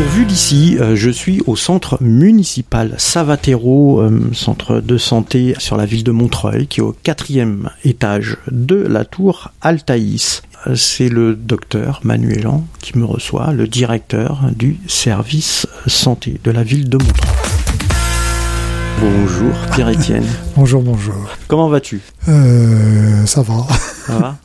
Vu d'ici, euh, je suis au centre municipal Savatero, euh, centre de santé sur la ville de Montreuil, qui est au quatrième étage de la tour Altaïs. Euh, C'est le docteur Manuelan qui me reçoit, le directeur du service santé de la ville de Montreuil. Bonjour Pierre-Étienne, Bonjour, bonjour. comment vas-tu? Euh, ça va. Ça va?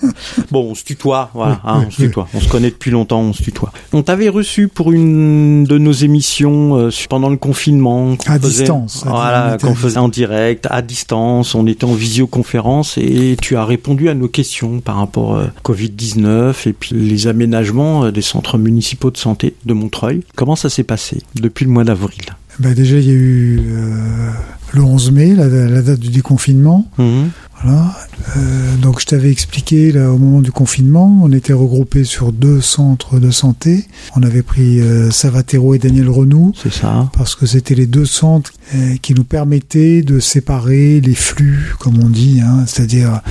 Bon, on se tutoie, voilà, Oui, hein, oui, on se tutoie. On se connaît depuis longtemps, on se tutoie. On t'avait reçu pour une de nos émissions euh, pendant le confinement. À faisait- distance. Voilà, qu'on faisait en direct, à distance. On était en visioconférence et tu as répondu à nos questions par rapport à Covid-19 et puis les aménagements euh, des centres municipaux de santé de Montreuil. Comment ça s'est passé depuis le mois d'avril? Ben déjà, il y a eu euh, le 11 mai, la, la date du déconfinement. Mhm. Voilà. Euh, donc, je t'avais expliqué, là, au moment du confinement, on était regroupés sur deux centres de santé. On avait pris euh, Savatero et Daniel Renou. C'est ça. Parce que c'était les deux centres euh, qui nous permettaient de séparer les flux, comme on dit, hein, c'est-à-dire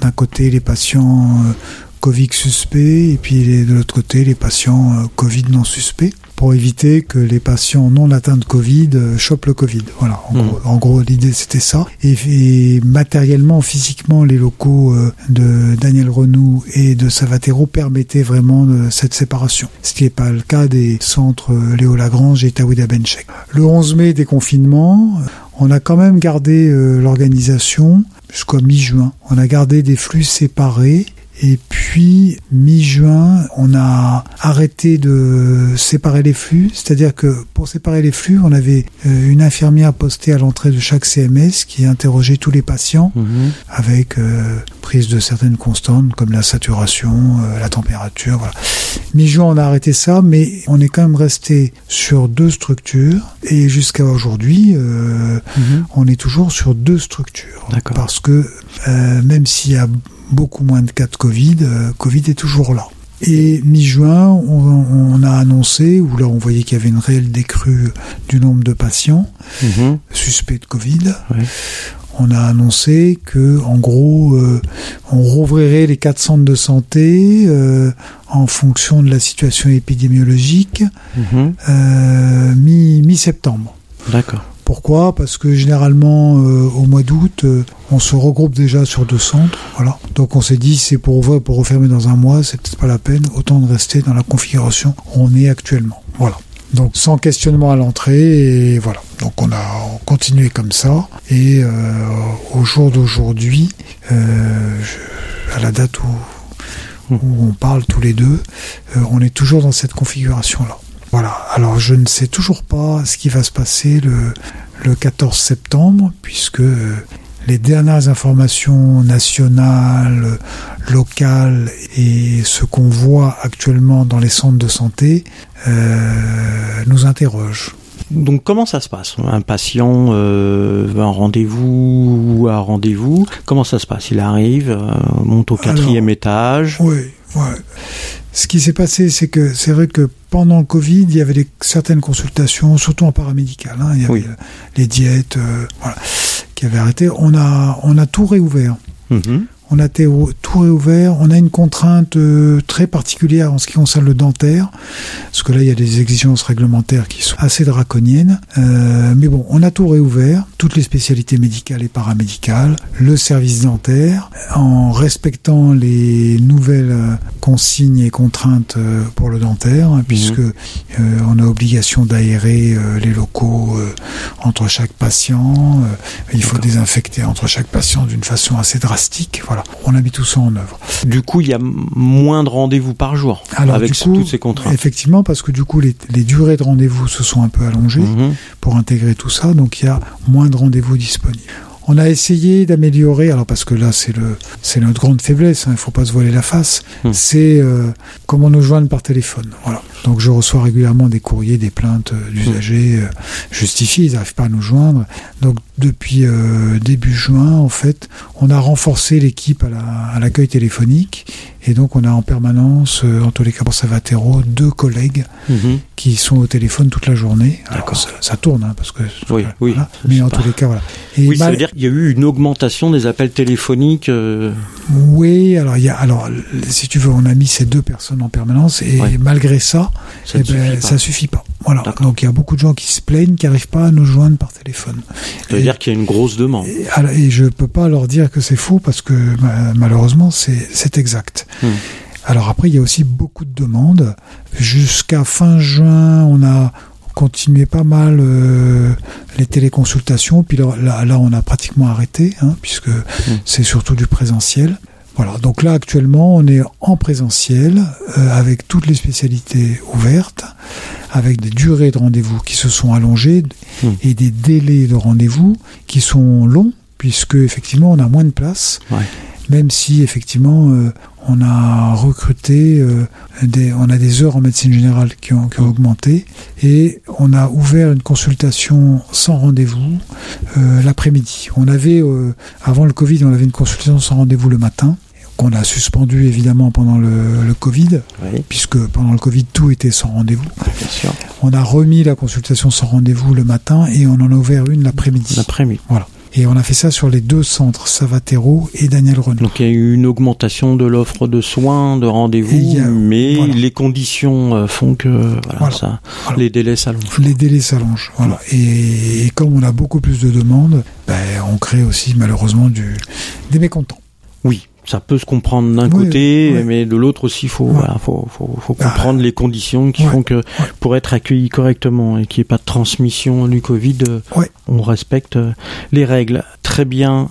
d'un côté les patients euh, Covid suspects et puis les- de l'autre côté les patients euh, Covid non suspects pour éviter que les patients non atteints de Covid euh, chopent le Covid. Voilà, en gros, en gros, l'idée c'était ça. Et, et matériellement, physiquement, les locaux euh, de Daniel Renou et de Savatero permettaient vraiment cette séparation. Ce qui n'est pas le cas des centres Léo Lagrange et Tawida Benchek. Le 11 mai, déconfinement, on a quand même gardé l'organisation jusqu'à mi-juin. On a gardé des flux séparés et puis, mi-juin, on a arrêté de séparer les flux. C'est-à-dire que pour séparer les flux, on avait euh, une infirmière postée à l'entrée de chaque CMS qui interrogeait tous les patients Mhm. avec euh, prise de certaines constantes comme la saturation, euh, la température. Voilà. Mi-juin, on a arrêté ça, mais on est quand même resté sur deux structures. Et jusqu'à aujourd'hui, euh, Mhm. on est toujours sur deux structures. Parce que même s'il y a beaucoup moins de cas de Covid, euh, Covid est toujours là. Et mi-juin, on, on a annoncé, où là on voyait qu'il y avait une réelle décrue du nombre de patients Mhm. suspects de Covid. On a annoncé que, en gros, euh, on rouvrirait les quatre centres de santé euh, en fonction de la situation épidémiologique mi- mi-septembre. D'accord. Pourquoi? Parce que généralement, euh, au mois d'août, euh, on se regroupe déjà sur deux centres. Voilà. Donc on s'est dit, c'est pour ouvrir, pour refermer dans un mois, c'est peut-être pas la peine. Autant de rester dans la configuration où on est actuellement. Voilà. Donc sans questionnement à l'entrée et voilà. Donc on a continué comme ça et euh, au jour d'aujourd'hui, à la date où, on parle tous les deux, on est toujours dans cette configuration là. Voilà. Alors je ne sais toujours pas ce qui va se passer le, le 14 septembre puisque euh, les dernières informations nationales, locales et ce qu'on voit actuellement dans les centres de santé euh, nous interrogent. Donc comment ça se passe? Un patient euh, un rendez-vous ou un rendez-vous? Comment ça se passe? Il arrive, euh, monte au quatrième étage. Oui, ouais. Ce qui s'est passé, c'est que c'est vrai que pendant le Covid, il y avait des, certaines consultations, surtout en paramédical. hein, il y avait Oui. les diètes, euh, voilà, qui avaient arrêté. On a, on a tout réouvert. Mhm. On a tout réouvert. On a une contrainte euh, très particulière en ce qui concerne le dentaire, parce que là, il y a des exigences réglementaires qui sont assez draconiennes. Euh, mais bon, on a tout réouvert, toutes les spécialités médicales et paramédicales, le service dentaire, en respectant les nouvelles euh, consignes et contraintes pour le dentaire, hein, puisque euh, on a obligation d'aérer euh, les locaux entre chaque patient. il faut désinfecter entre chaque patient d'une façon assez drastique. Voilà, on a mis tout ça en œuvre. Du coup, il y a moins de rendez-vous par jour Alors, avec coup, toutes ces contraintes. Effectivement, parce que du coup, les, les durées de rendez-vous se sont un peu allongées Mhm. pour intégrer tout ça, donc il y a moins de rendez-vous disponibles. On a essayé d'améliorer, alors parce que là c'est le c'est notre grande faiblesse, hein, il faut pas se voiler la face, Hmm. c'est euh, comment nous joindre par téléphone. Voilà. Donc je reçois régulièrement des courriers, des plaintes euh, d'usagers euh, justifiées, ils n'arrivent pas à nous joindre. Donc depuis euh, début juin, en fait, on a renforcé l'équipe à la- à l'accueil téléphonique et donc on a en permanence, euh, en tous les cas pour Savatero, deux collègues Mhm. qui sont au téléphone toute la journée. Alors, ça, ça tourne, hein, parce que. Oui, oui. voilà. Mais en pas- tous les cas, voilà. Et Oui, ça veut dire qu'il y a eu une augmentation des appels téléphoniques. euh, Oui, alors il y a, alors si tu veux, on a mis ces deux personnes en permanence et Ouais. malgré ça, ça eh ne ben, suffit pas. ça suffit pas. Voilà. Donc il y a beaucoup de gens qui se plaignent, qui n'arrivent pas à nous joindre par téléphone. Ça veut Et- dire qu'il y a une grosse demande. Et, je peux pas leur dire que c'est faux parce que ma- malheureusement c'est exact. Hmm. Alors après il y a aussi beaucoup de demandes. Jusqu'à fin juin on a continué pas mal euh, les téléconsultations. Puis là, on a pratiquement arrêté hein, puisque c'est surtout du présentiel. Voilà, donc là actuellement on est en présentiel euh, avec toutes les spécialités ouvertes, avec des durées de rendez-vous qui se sont allongées Hmm. et des délais de rendez-vous qui sont longs puisque effectivement on a moins de place, Ouais. même si effectivement euh, on a recruté, euh, des, on a des heures en médecine générale qui ont, qui ont augmenté et on a ouvert une consultation sans rendez-vous euh, l'après-midi. On avait euh, avant le Covid, on avait une consultation sans rendez-vous le matin qu'on a suspendu évidemment pendant le, le Covid, Oui, puisque pendant le Covid tout était sans rendez-vous. On a remis la consultation sans rendez-vous le matin et on en a ouvert une l'après-midi. L'après-midi. Voilà. Et on a fait ça sur les deux centres, Savatero et Daniel Renaud. Donc il y a eu une augmentation de l'offre de soins, de rendez-vous, a- mais voilà. les conditions euh, font que voilà, Voilà. ça, Voilà. les délais s'allongent. Les délais s'allongent. Voilà. Et, et comme on a beaucoup plus de demandes, ben, on crée aussi malheureusement du, des mécontents. Oui, ça peut se comprendre d'un Oui, côté, oui. mais de l'autre aussi, faut, Ouais. voilà, faut, faut, faut Ah. comprendre les conditions qui Ouais. font que pour être accueilli correctement et qu'il n'y ait pas de transmission du Covid, euh, on respecte euh, les règles. Très bien.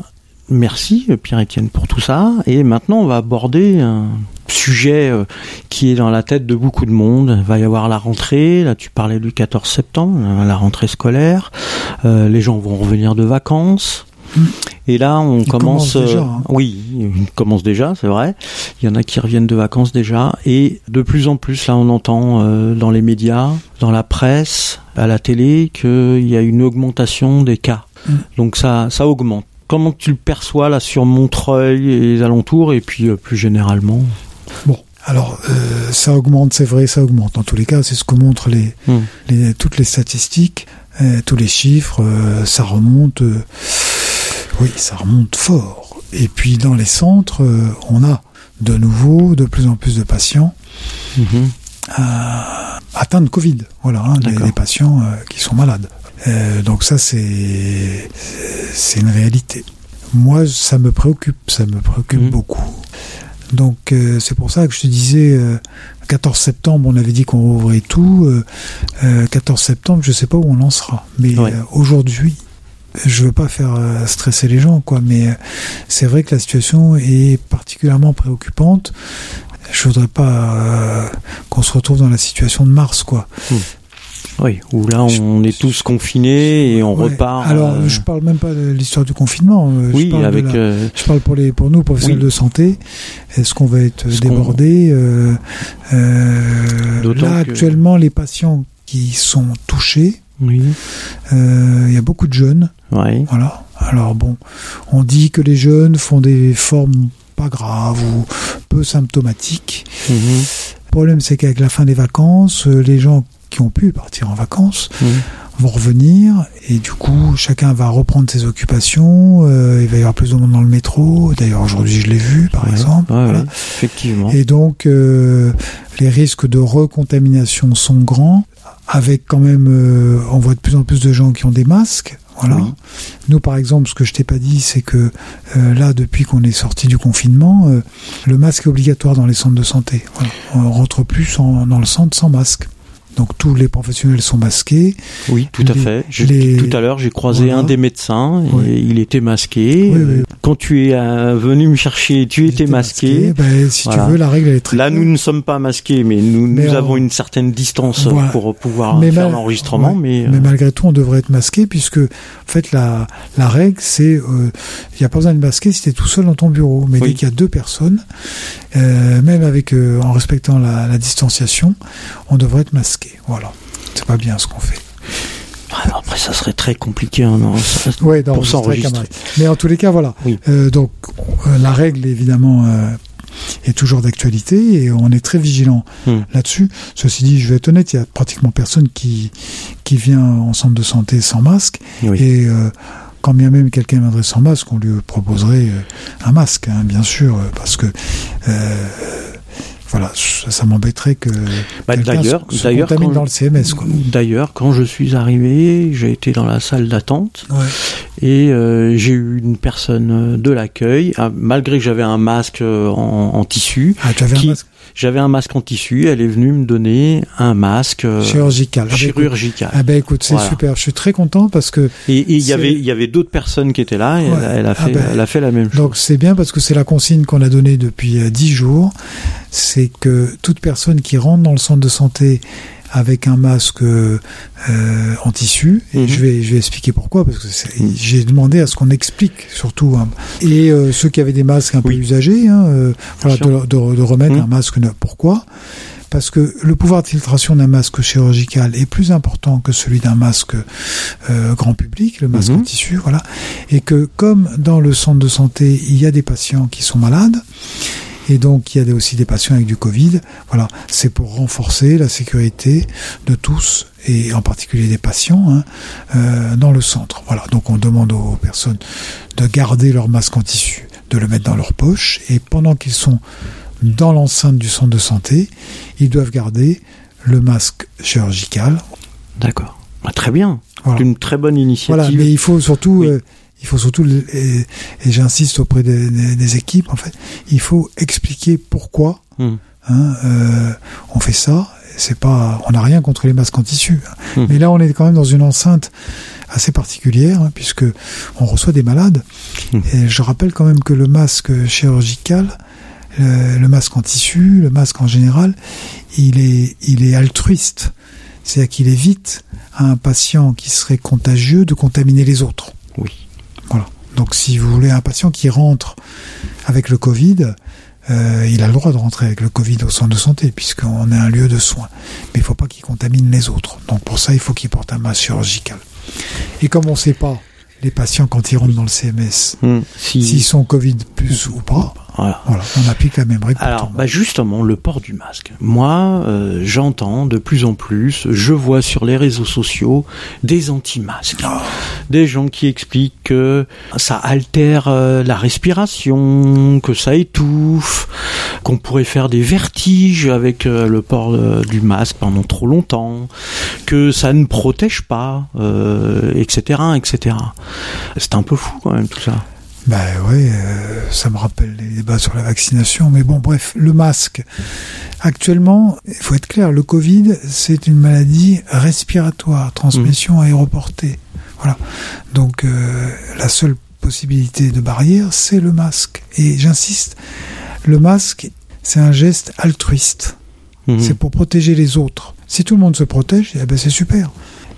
Merci Pierre-Étienne pour tout ça. Et maintenant, on va aborder un sujet euh, qui est dans la tête de beaucoup de monde. Il va y avoir la rentrée. Là, tu parlais du 14 septembre, la rentrée scolaire. Euh, les gens vont revenir de vacances. Mm. Et là, on commence. commencent déjà, euh, hein. Oui, ils commencent déjà, c'est vrai. Il y en a qui reviennent de vacances déjà. Et de plus en plus, là, on entend euh, dans les médias, dans la presse, à la télé, qu'il y a une augmentation des cas. Mm. Donc ça, ça augmente. Comment tu le perçois là sur Montreuil et les alentours et puis euh, plus généralement? Bon. Alors, euh, ça augmente, c'est vrai, ça augmente. En tous les cas, c'est ce que montrent les, les, toutes les statistiques, euh, tous les chiffres, euh, ça remonte. Oui, ça remonte fort. Et puis dans les centres, euh, on a de nouveau de plus en plus de patients Mhm. euh, atteints de Covid. Voilà, hein, des, patients euh, qui sont malades. Donc ça, c'est c'est une réalité. Moi, ça me préoccupe, ça me préoccupe Mhm. beaucoup. Donc euh, c'est pour ça que je te disais, euh, 14 septembre, on avait dit qu'on rouvrait tout. Euh, euh, 14 septembre, je sais pas où on en sera. Mais aujourd'hui, je veux pas faire euh, stresser les gens, quoi. Mais euh, c'est vrai que la situation est particulièrement préoccupante. Je voudrais pas euh, qu'on se retrouve dans la situation de mars, quoi. Oui, où là on est tous confinés et on Ouais. repart. Alors, euh, je parle même pas de l'histoire du confinement. je oui, parle avec. la- euh, Je parle pour les pour nous professionnels Oui. de santé. Est-ce qu'on va être Est-ce débordé euh, euh, Là que- actuellement, les patients qui sont touchés, oui, euh, il y a beaucoup de jeunes. Voilà. Alors bon, on dit que les jeunes font des formes pas graves ou peu symptomatiques. Mhm. Le problème, c'est qu'avec la fin des vacances, euh, les gens qui ont pu partir en vacances Mhm. vont revenir et du coup chacun va reprendre ses occupations euh, il va y avoir plus de monde dans le métro d'ailleurs aujourd'hui je l'ai vu par Ouais, exemple ouais, Voilà. ouais, effectivement. et donc euh, les risques de recontamination sont grands avec quand même euh, on voit de plus en plus de gens qui ont des masques voilà Oui. nous par exemple ce que je t'ai pas dit c'est que euh, là depuis qu'on est sorti du confinement euh, le masque est obligatoire dans les centres de santé voilà. on rentre plus en- dans le centre sans masque donc tous les professionnels sont masqués Oui, tout à les- fait. Les- Tout à l'heure, j'ai croisé Voilà. un des médecins et Oui. il était masqué. Oui, Euh, oui. Quand tu es euh, venu me chercher, tu étais masqué. Ben, si Voilà. tu veux, la règle elle est très Là, nous ne sommes pas masqués, mais nous, Mais nous on- avons une certaine distance Voilà. pour pouvoir Mais faire mal- l'enregistrement. ouais. Mais, euh, Mais malgré tout, on devrait être masqué puisque, en fait, la, la règle, c'est, euh, il n'y a pas besoin de masquer si tu es tout seul dans ton bureau. Mais dès qu'il y a deux personnes, euh, même avec, euh, en respectant la, la distanciation, on devrait être masqué. Voilà. C'est pas bien ce qu'on fait. ah, après, ça serait très compliqué. hein, non, ça- Ouais, Pour s'enregistrer. Mais en tous les cas, voilà. Oui. Euh, donc, euh, la règle, évidemment, euh, est toujours d'actualité et on est très vigilant Hmm. là-dessus. Ceci dit, je vais être honnête, il y a pratiquement personne qui, qui vient en centre de santé sans masque. Oui. Et quand bien même quelqu'un viendrait sans masque, on lui proposerait un masque, hein, bien sûr, parce que euh, voilà, ça, m'embêterait que Bah, d'ailleurs- d'ailleurs, quand- dans le CMS. D'ailleurs, quand je suis arrivé, j'ai été dans la salle d'attente Ouais. et euh, j'ai eu une personne euh, de l'accueil, ah, malgré que j'avais un masque euh, en, en tissu, Ah, tu avais Qui- un masque j'avais un masque en tissu, elle est venue me donner un masque euh, chirurgical. Ah, bah, écoute- chirurgical. Ah ben écoute, c'est Voilà. super. Je suis très content parce que Et il y avait, il y avait d'autres personnes qui étaient là et Ouais. elle, elle a Ah fait, ben, elle a fait la même chose. donc c'est bien parce que c'est la consigne qu'on a donnée depuis euh, 10 jours. C'est que toute personne qui rentre dans le centre de santé avec un masque euh, en tissu, et Mhm. je vais je vais expliquer pourquoi parce que Mhm. j'ai demandé à ce qu'on explique surtout hein. et euh, ceux qui avaient des masques un peu usagés, hein, euh, voilà, de, de- de remettre Mhm. un masque neuf. Pourquoi? Parce que le pouvoir de filtration d'un masque chirurgical est plus important que celui d'un masque euh, grand public, le masque en tissu, voilà, et que comme dans le centre de santé, il y a des patients qui sont malades, et donc il y a aussi des patients avec du Covid, voilà, c'est pour renforcer la sécurité de tous, et en particulier des patients, hein, euh, dans le centre. Voilà, donc on demande aux personnes de garder leur masque en tissu, de le mettre dans leur poche, et pendant qu'ils sont dans l'enceinte du centre de santé, ils doivent garder le masque chirurgical. D'accord. Ah, très bien. Voilà. C'est une très bonne initiative. Voilà, mais il faut surtout, Oui. euh, il faut surtout, et, et j'insiste auprès des, des- des équipes, en fait, il faut expliquer pourquoi Hmm. hein, euh, on fait ça. C'est pas, on n'a rien contre les masques en tissu, hein. Hmm. mais là on est quand même dans une enceinte assez particulière hein, puisque on reçoit des malades. Hmm. Et je rappelle quand même que le masque chirurgical, le, le masque en tissu, le masque en général, il est, il est altruiste. C'est-à-dire qu'il évite à un patient qui serait contagieux de contaminer les autres. Oui. Voilà. Donc si vous voulez un patient qui rentre avec le Covid, euh, il a le droit de rentrer avec le Covid au centre de santé puisqu'on est un lieu de soins. Mais il faut pas qu'il contamine les autres. Donc pour ça, il faut qu'il porte un masque chirurgical. Et comme on ne sait pas les patients quand ils rentrent dans le CMS, Hmm. Si- s'ils sont Covid plus ou pas, voilà. voilà, on applique la même règle. Alors, bah justement, le port du masque. Moi, euh, j'entends de plus en plus, je vois sur les réseaux sociaux des anti-masques, Ah. des gens qui expliquent que ça altère euh, la respiration, que ça étouffe, qu'on pourrait faire des vertiges avec euh, le port euh, du masque pendant trop longtemps, que ça ne protège pas, euh, etc., etc. C'est un peu fou quand même tout ça. Bah ouais, euh, ça me rappelle les débats sur la vaccination. Mais bon, bref, le masque. Actuellement, il faut être clair, le Covid, c'est une maladie respiratoire, transmission aéroportée. Voilà. Donc, euh, la seule possibilité de barrière, c'est le masque. Et j'insiste, le masque, c'est un geste altruiste. Mhm. C'est pour protéger les autres. Si tout le monde se protège, eh ben c'est super.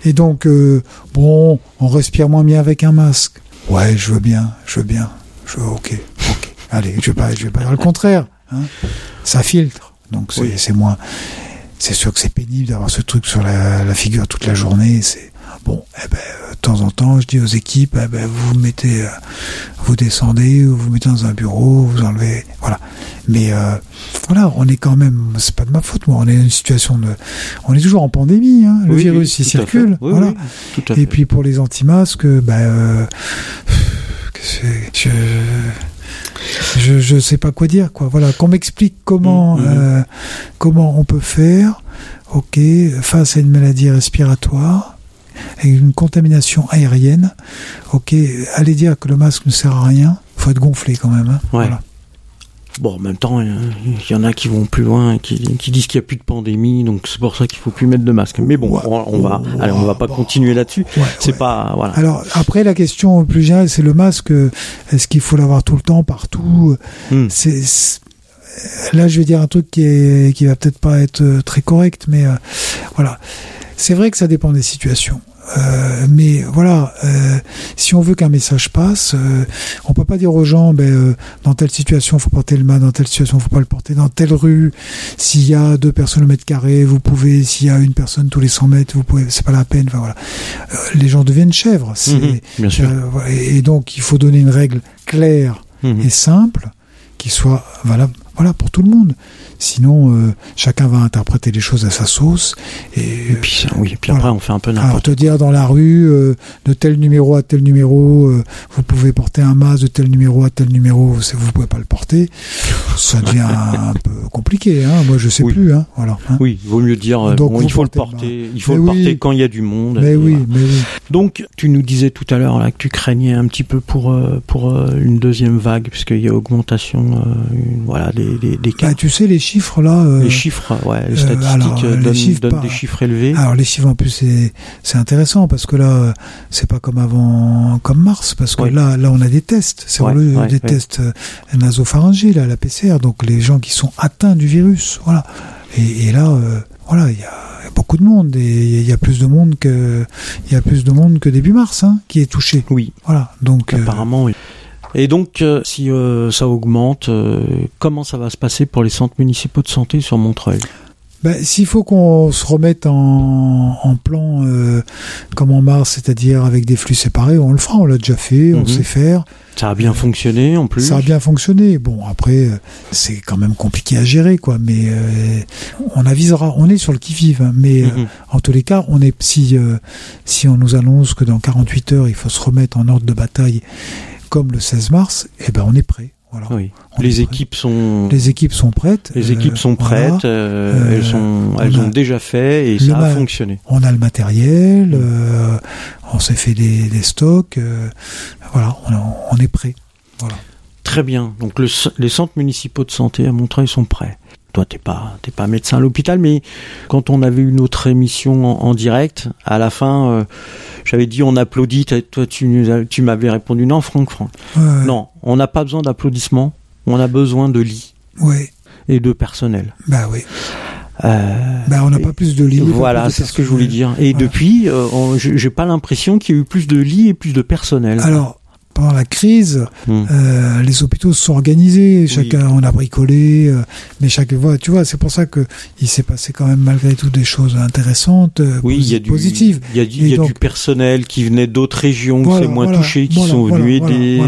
Et donc, euh, bon, on respire moins bien avec un masque. Ouais, je veux bien, je veux bien. Je veux, ok, ok. Allez, je vais pas, je vais pas dire le contraire. hein. Ça filtre, donc c'est Oui. c'est moins. C'est sûr que c'est pénible d'avoir ce truc sur la, la figure toute la journée. C'est bon. Eh ben, euh, de temps en temps, je dis aux équipes, eh ben, vous vous mettez, euh, vous descendez, ou vous vous mettez dans un bureau, vous enlevez, voilà. Mais euh, voilà, on est quand même, c'est pas de ma faute, moi, on est dans une situation de, on est toujours en pandémie, hein, le Oui, virus oui, il circule, Oui, voilà. oui, tout à Et puis pour les anti-masques, bah, euh, je, je, je sais pas quoi dire, quoi. Voilà, qu'on m'explique comment, Mhm. euh, comment on peut faire, ok, face à une maladie respiratoire, avec une contamination aérienne, ok, aller dire que le masque ne sert à rien, faut être gonflé quand même. hein. Ouais. Voilà. Bon, en même temps, il y en a qui vont plus loin, qui, qui disent qu'il n'y a plus de pandémie, donc c'est pour ça qu'il faut plus mettre de masque. Mais bon, Ouais. on, on va, Ouais. allez, on va pas Bon. continuer là-dessus. Ouais, C'est pas, voilà. Alors après la question plus générale, c'est le masque. euh, Est-ce qu'il faut l'avoir tout le temps, partout? Hmm. c'est là je vais dire un truc qui est qui va peut-être pas être euh, très correct mais euh, voilà c'est vrai que ça dépend des situations Euh, mais voilà euh, si on veut qu'un message passe euh, on peut pas dire aux gens ben euh, dans telle situation faut porter le masque dans telle situation faut pas le porter dans telle rue s'il y a deux personnes au mètre carré vous pouvez s'il y a une personne tous les 100 mètres vous pouvez c'est pas la peine enfin voilà les gens deviennent chèvres Mhm, bien sûr. et donc il faut donner une règle claire Mhm. et simple qui soit valable. Voilà, pour tout le monde. Sinon, euh, chacun va interpréter les choses à sa sauce. Et, Et puis, oui, et puis après, on fait un peu alors n'importe te dire dans la rue, euh, de tel numéro à tel numéro, euh, vous pouvez porter un masque de tel numéro à tel numéro, vous pouvez pas le porter, ça devient un peu compliqué. Hein. Moi, je sais Oui. plus. Hein. Voilà. hein. Oui, il vaut mieux dire, euh, Donc, bon, il faut le porter, il faut le oui. porter quand il y a du monde. Mais oui, voilà. mais oui. Donc, tu nous disais tout à l'heure là que tu craignais un petit peu pour euh, pour euh, une deuxième vague, puisqu'il y a augmentation, euh, voilà, des, des, des cas. Bah, tu sais, les chiffres là. euh, les chiffres, ouais, les euh, statistiques alors, euh, les donnent, chiffres donnent par- des chiffres élevés. Alors les chiffres en plus c'est intéressant parce que là euh, c'est pas comme avant comme mars parce que là là on a des tests c'est Ouais, le- ouais, des tests euh, nasopharyngiens là la PCR donc les gens qui sont atteints du virus voilà et, et là euh, voilà il y a beaucoup de monde et il y a plus de monde que il y a plus de monde que début mars hein, qui est touché Oui, voilà donc euh, apparemment, oui. Et donc, euh, si euh, ça augmente, euh, comment ça va se passer pour les centres municipaux de santé sur Montreuil? Ben, S'il faut qu'on se remette en, en plan euh, comme en mars, c'est-à-dire avec des flux séparés, on le fera, on l'a déjà fait, on Mhm. sait faire, Ça a bien fonctionné en plus. ça a bien fonctionné. Bon, après, c'est quand même compliqué à gérer, quoi, mais euh, on avisera, on est sur le qui-vive, hein, mais euh, Mhm. en tous les cas, on est, si, euh, si on nous annonce que dans 48 heures, il faut se remettre en ordre de bataille comme le 16 mars, eh ben on est prêt. Voilà. Oui. On Les prêt. équipes sont Les équipes sont prêtes. les euh, équipes sont voilà. prêtes, euh, Euh, elles sont on elles a- ont déjà fait et le ça a fonctionné. On a le matériel, euh, on s'est fait des, des stocks, euh, voilà, on, on est prêt. Très bien. Donc le les centres municipaux de santé à Montreuil sont prêts. Toi, t'es pas, t'es pas médecin à l'hôpital, mais quand on avait une autre émission en, en direct, à la fin, euh, j'avais dit on applaudit. Toi, tu, m'avais répondu non, Franck, Franck. Non, on n'a pas besoin d'applaudissements. On a besoin de lits et de personnel. bah oui. Euh, Bah on n'a pas plus de lits. voilà, c'est ce que je voulais dire. Et Voilà. depuis, euh, j'ai pas l'impression qu'il y a eu plus de lits et plus de personnel. Alors, pendant la crise, Hmm. euh, les hôpitaux se sont organisés, chacun on a bricolé, euh, mais chaque fois, tu vois, c'est pour ça que il s'est passé quand même malgré tout des choses intéressantes, euh, Oui, il y a du, positives. il y a, du, Et il y a donc- du personnel qui venait d'autres régions, Voilà, qui c'est moins voilà, touché, qui voilà, sont venus aider.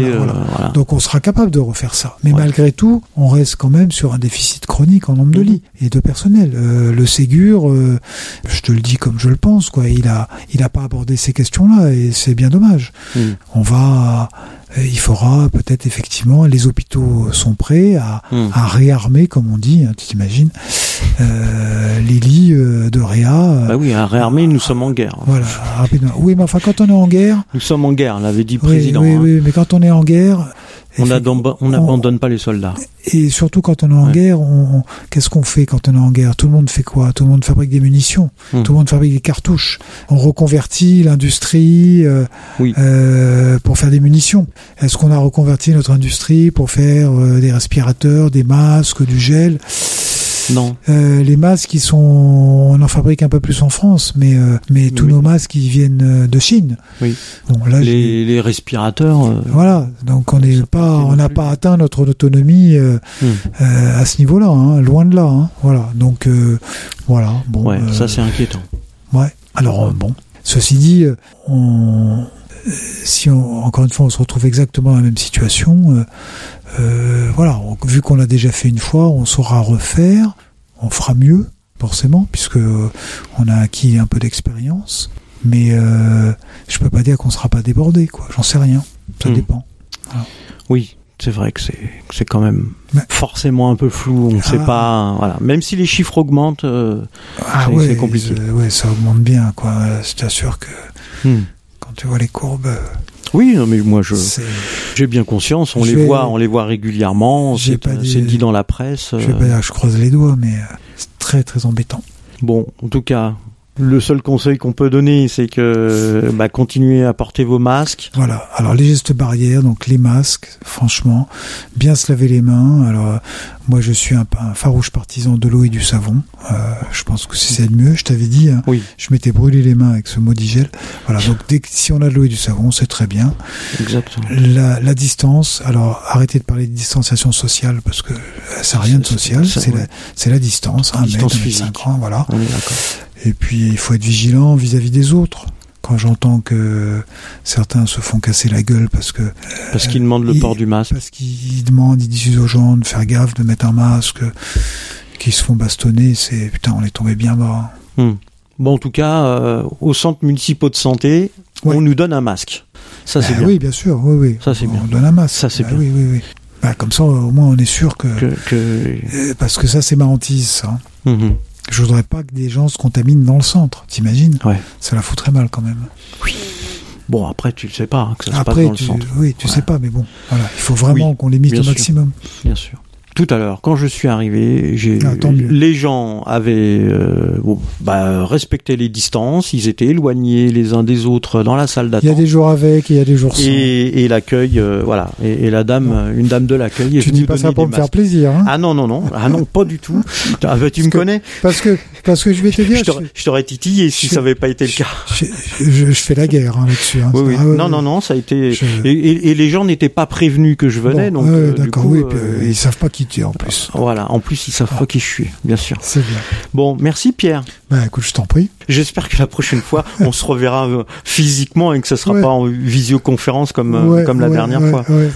Donc on sera capable de refaire ça. Mais Ouais. malgré tout, on reste quand même sur un déficit chronique en nombre de Mhm. lits et de personnel. Le Ségur, je te le dis comme je le pense, quoi. Il a, il a pas abordé ces questions-là et c'est bien dommage. Mm. On va, il faudra peut-être effectivement, les hôpitaux sont prêts à, Mm. à réarmer, comme on dit, hein, tu t'imagines, euh, les lits euh, de réa. euh, Bah oui, à réarmer, nous sommes en guerre. Voilà, rapidement. Oui, mais enfin, quand on est en guerre, Nous sommes en guerre, l'avait dit le oui, président. oui, hein. oui, mais quand on est en guerre, On n'abandonne on on- n'abandonne pas les soldats. et surtout quand on est en Ouais. guerre, on, on- qu'est-ce qu'on fait quand on est en guerre? Tout le monde fait quoi? Tout le monde fabrique des munitions, Hmm. tout le monde fabrique des cartouches. On reconvertit l'industrie euh, Oui. euh, pour faire des munitions. Est-ce qu'on a reconverti notre industrie pour faire euh, des respirateurs, des masques, du gel? Non. Euh, Les masques, ils sont, on en fabrique un peu plus en France, mais euh, mais tous Oui. nos masques, ils viennent euh, de Chine. Oui. Bon, là, Les, les respirateurs. euh, voilà, donc on n'est pas, on n'a pas atteint notre autonomie hmm. à ce niveau-là, hein, loin de là. Hein, voilà, donc voilà. Bon, Ouais, ça c'est inquiétant. ouais. Alors bon, ceci dit, on, si on, encore une fois on se retrouve exactement dans la même situation, euh, euh, voilà, on- vu qu'on l'a déjà fait une fois, on saura refaire, on fera mieux forcément puisque euh, on a acquis un peu d'expérience. Mais euh, je peux pas dire qu'on sera pas débordé, quoi. J'en sais rien. Ça Hmm. dépend. Oui, c'est vrai que c'est c'est quand même forcément un peu flou. On ne sait Ah. pas. Voilà. Même si les chiffres augmentent. euh, Ah C'est- ouais, c'est compliqué. euh, ouais, ça augmente bien, quoi. Je t'assure que hmm. Tu vois les courbes, Oui, non, mais moi je j'ai bien conscience. On les voit, on les voit régulièrement. C'est pas dit- dans la presse. Je vais euh, pas dire je croise les doigts, mais euh, c'est très très embêtant. Bon, en tout cas, le seul conseil qu'on peut donner, c'est que bah, continuez à porter vos masques. Voilà. Alors les gestes barrières, donc les masques, franchement, bien se laver les mains. Alors euh, moi je suis un, un farouche partisan de l'eau et du savon. Euh, je pense que c'est le mieux. Je t'avais dit, hein, Oui, je m'étais brûlé les mains avec ce maudit Voilà. Donc dès que si on a de l'eau et du savon, c'est très bien. exactement. La, la distance, alors arrêtez de parler de distanciation sociale parce que euh, ça n'a rien de social, c'est- la, distance, un mètre, un mètre cinquante, voilà. D'accord. Et puis il faut être vigilant vis-à-vis des autres. quand j'entends que certains se font casser la gueule parce que Parce qu'ils demandent le il- port du masque. parce qu'ils demandent, ils disent aux gens de faire gaffe, de mettre un masque, qu'ils se font bastonner, c'est putain, on est tombé bien bas. Hmm. Bon, en tout cas, euh, au centre municipaux de santé, Ouais. on nous donne un masque. Ça, c'est Ah bien. Oui, bien sûr, oui, oui. Ça, c'est on bien. donne un masque. Ça, c'est Bah bien. Oui, oui, oui. Bah, comme ça, au moins, on est sûr que, Que, que... Euh, parce que ça, c'est ma hantise, ça. Mhm. Je voudrais pas que des gens se contaminent dans le centre, t'imagines? Ouais. Ça la foutrait mal quand même. Bon, après, tu ne sais pas hein, que ça se passe Après, le tu, centre, oui, tu Ouais. sais pas, mais bon, voilà, il faut vraiment Oui, qu'on limite au maximum. bien sûr. Tout à l'heure, quand je suis arrivé, j'ai Ah, les gens avaient euh, bon, bah, respecté les distances, ils étaient éloignés les uns des autres dans la salle Il y a d'attente. des jours avec et il y a des jours sans. Et, et l'accueil, euh, voilà. Et, et la dame, une dame de l'accueil, est tu venue dis pas ça pour me faire plaisir, hein Ah non non non, ah non pas du tout. Ah, bah, tu me que- connais. Parce que, parce que je vais te dire, Je t'aurais- titillé si je- ça n'avait pas été le cas. je, je- je fais la guerre hein, là-dessus. hein. Oui, oui. Ah, ouais, non, non, non, ça a été. Et, et- et les gens n'étaient pas prévenus que je venais, Bon, donc euh, d'accord, oui, puis, euh, euh, ils savent pas qui tu es en plus. voilà. En plus, ils savent pas qui je suis, bien sûr. C'est bien. Bon, merci Pierre. Bah écoute, je t'en prie. J'espère que la prochaine fois, on se reverra euh, physiquement et que ce sera Ouais. pas en visioconférence comme euh, Ouais, comme la ouais, dernière fois. euh,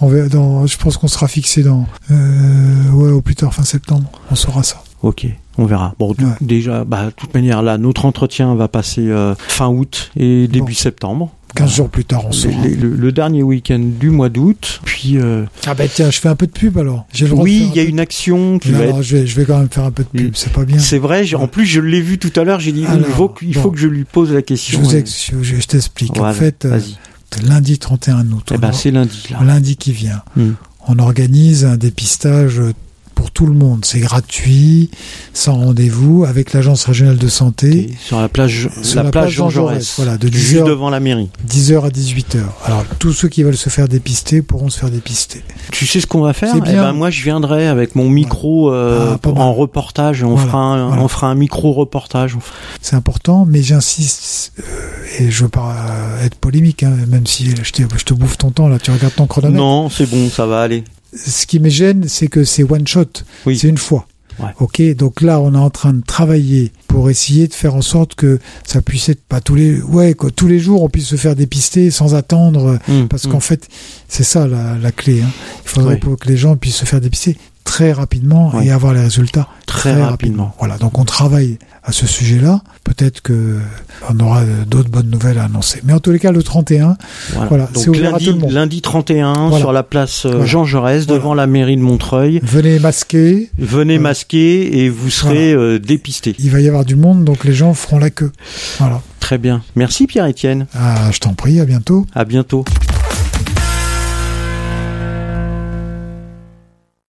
on dans, je pense qu'on sera fixé dans, euh, ouais, au plus tard fin septembre. On saura ça. Ok, on verra. Bon, Ouais. déjà, bah, de toute manière, là, notre entretien va passer euh, fin août et début Bon. septembre. 15 jours plus tard, on Le, saura. le- le dernier week-end du mois d'août. Puis, euh, Ah bah tiens, je fais un peu de pub alors. Le droit oui, il y a une action qui Non, va non, je vais, je vais quand même faire un peu de pub. Mm. C'est pas bien. C'est vrai, en plus, je l'ai vu tout à l'heure, j'ai dit, il, faut, que- il bon. faut que je lui pose la Je question. vous euh, ex- je, je t'explique. voilà, En fait, euh, lundi 31 août, Eh ben, c'est lundi, là. lundi qui vient, Mm. on organise un dépistage pour tout le monde. C'est gratuit, sans rendez-vous, avec l'agence régionale de santé, Sur la plage, Sur la plage Jean Jaurès. Voilà, de 10 juste heures. devant la mairie. 10h à 18h. Alors, tous ceux qui veulent se faire dépister pourront se faire dépister. Tu sais ce qu'on va faire Eh ben moi je viendrai avec mon micro euh, Ah, en reportage. On Voilà, fera un, voilà. on fera un micro reportage. C'est important, mais j'insiste, euh, et je veux pas euh, être polémique, hein, même si je te, je te bouffe ton temps, là, tu regardes ton chronomètre. Non, c'est bon, ça va aller. Ce qui me gêne, c'est que c'est one shot. Oui. C'est une fois. Ouais. Ok, donc là, on est en train de travailler pour essayer de faire en sorte que ça puisse être pas tous les, ouais, quoi, tous les jours, on puisse se faire dépister sans attendre, Hum, parce hum. qu'en fait, c'est ça la, la clé. Hein. Il faudrait pour que les gens puissent se faire dépister très rapidement et avoir les résultats très, rapidement. Voilà, donc on travaille à ce sujet-là. Peut-être que on aura d'autres bonnes nouvelles à annoncer. Mais en tous les cas, le 31, Voilà. C'est ouvert à lundi, tout le monde. lundi 31 Voilà. sur la place euh, Voilà. Jean Jaurès devant la mairie de Montreuil. venez masquer. Venez masquer et vous serez euh, dépistés. Il va y avoir du monde, donc les gens feront la queue. Voilà. Très bien. Merci Pierre-Étienne. Ah, je t'en prie, à bientôt. À bientôt.